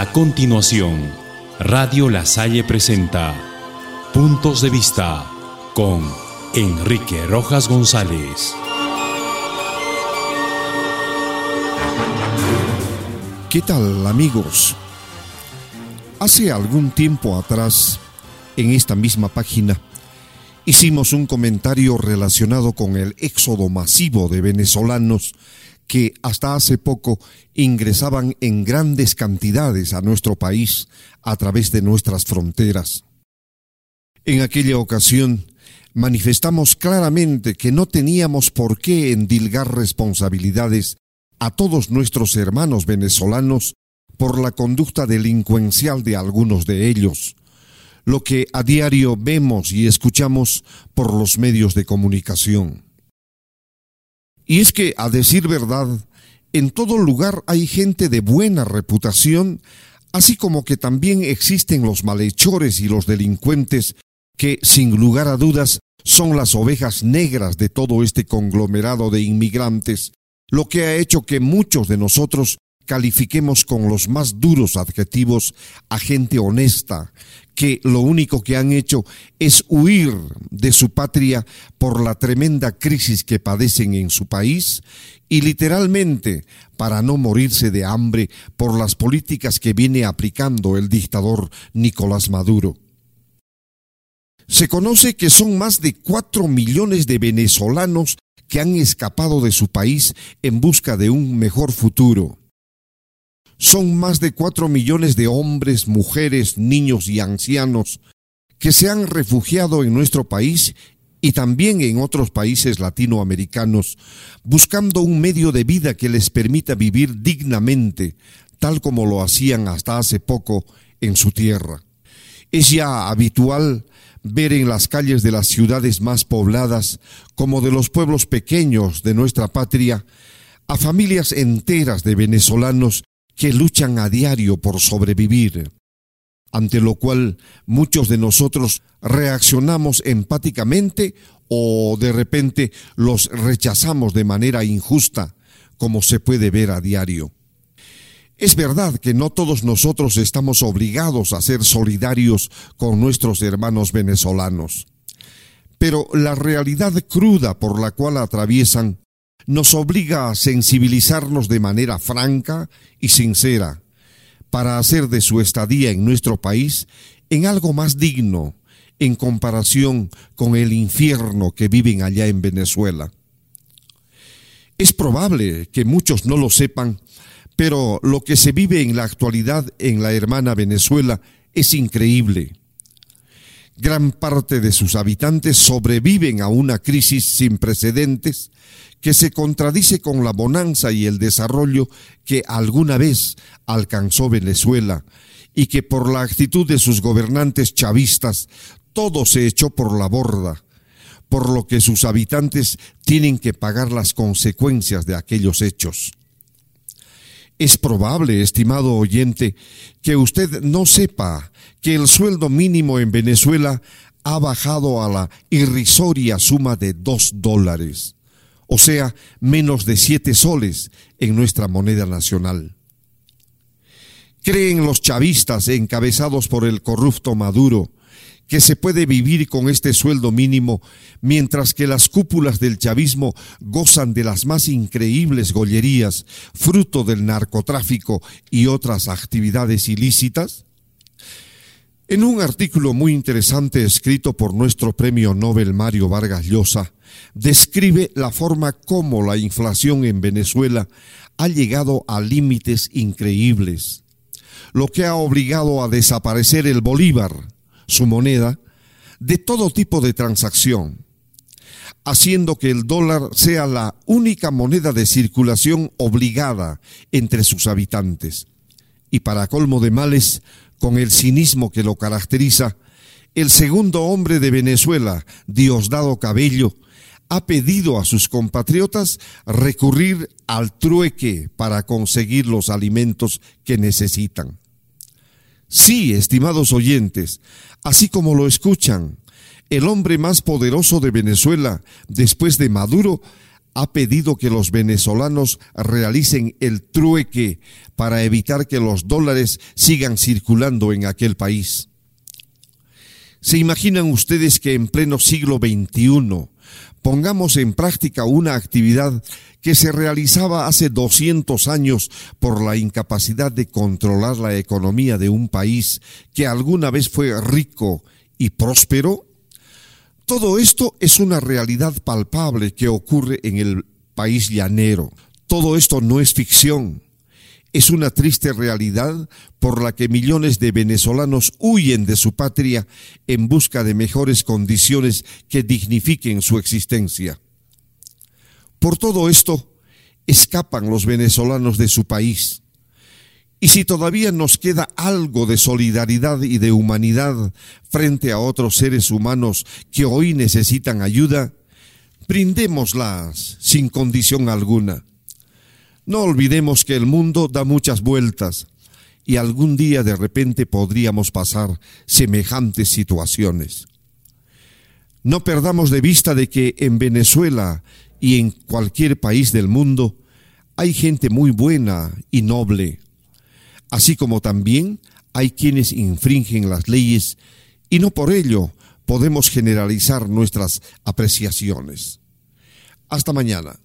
A continuación, Radio La Salle presenta Puntos de Vista con Enrique Rojas González. ¿Qué tal amigos? Hace algún tiempo atrás, en esta misma página, hicimos un comentario relacionado con el éxodo masivo de venezolanos que hasta hace poco ingresaban en grandes cantidades a nuestro país a través de nuestras fronteras. En aquella ocasión manifestamos claramente que no teníamos por qué endilgar responsabilidades a todos nuestros hermanos venezolanos por la conducta delincuencial de algunos de ellos, lo que a diario vemos y escuchamos por los medios de comunicación. Y es que, a decir verdad, en todo lugar hay gente de buena reputación, así como que también existen los malhechores y los delincuentes que, sin lugar a dudas, son las ovejas negras de todo este conglomerado de inmigrantes, lo que ha hecho que muchos de nosotros califiquemos con los más duros adjetivos a gente honesta, que lo único que han hecho es huir de su patria por la tremenda crisis que padecen en su país y literalmente para no morirse de hambre por las políticas que viene aplicando el dictador Nicolás Maduro. Se conoce que son más de cuatro millones de venezolanos que han escapado de su país en busca de un mejor futuro. Son más de cuatro millones de hombres, mujeres, niños y ancianos que se han refugiado en nuestro país y también en otros países latinoamericanos, buscando un medio de vida que les permita vivir dignamente, tal como lo hacían hasta hace poco en su tierra. Es ya habitual ver en las calles de las ciudades más pobladas, como de los pueblos pequeños de nuestra patria, a familias enteras de venezolanos que luchan a diario por sobrevivir, ante lo cual muchos de nosotros reaccionamos empáticamente o de repente los rechazamos de manera injusta, como se puede ver a diario. Es verdad que no todos nosotros estamos obligados a ser solidarios con nuestros hermanos venezolanos, pero la realidad cruda por la cual atraviesan nos obliga a sensibilizarnos de manera franca y sincera para hacer de su estadía en nuestro país en algo más digno en comparación con el infierno que viven allá en Venezuela. Es probable que muchos no lo sepan, pero lo que se vive en la actualidad en la hermana Venezuela es increíble. Gran parte de sus habitantes sobreviven a una crisis sin precedentes que se contradice con la bonanza y el desarrollo que alguna vez alcanzó Venezuela y que por la actitud de sus gobernantes chavistas todo se echó por la borda, por lo que sus habitantes tienen que pagar las consecuencias de aquellos hechos. Es probable, estimado oyente, que usted no sepa que el sueldo mínimo en Venezuela ha bajado a la irrisoria suma de dos dólares, o sea, menos de siete soles en nuestra moneda nacional. Creen los chavistas encabezados por el corrupto Maduro que se puede vivir con este sueldo mínimo, mientras que las cúpulas del chavismo gozan de las más increíbles gollerías, fruto del narcotráfico y otras actividades ilícitas? En un artículo muy interesante escrito por nuestro premio Nobel Mario Vargas Llosa, describe la forma como la inflación en Venezuela ha llegado a límites increíbles, lo que ha obligado a desaparecer el bolívar, su moneda, de todo tipo de transacción, haciendo que el dólar sea la única moneda de circulación obligada entre sus habitantes. Y para colmo de males, con el cinismo que lo caracteriza, el segundo hombre de Venezuela, Diosdado Cabello, ha pedido a sus compatriotas recurrir al trueque para conseguir los alimentos que necesitan. Sí, estimados oyentes, así como lo escuchan, el hombre más poderoso de Venezuela, después de Maduro, ha pedido que los venezolanos realicen el trueque para evitar que los dólares sigan circulando en aquel país. ¿Se imaginan ustedes que en pleno siglo XXI pongamos en práctica una actividad que se realizaba hace 200 años por la incapacidad de controlar la economía de un país que alguna vez fue rico y próspero? Todo esto es una realidad palpable que ocurre en el país llanero. Todo esto no es ficción. Es una triste realidad por la que millones de venezolanos huyen de su patria en busca de mejores condiciones que dignifiquen su existencia. Por todo esto, escapan los venezolanos de su país. Y si todavía nos queda algo de solidaridad y de humanidad frente a otros seres humanos que hoy necesitan ayuda, brindémoslas sin condición alguna. No olvidemos que el mundo da muchas vueltas y algún día de repente podríamos pasar semejantes situaciones. No perdamos de vista de que en Venezuela y en cualquier país del mundo hay gente muy buena y noble, así como también hay quienes infringen las leyes y no por ello podemos generalizar nuestras apreciaciones. Hasta mañana.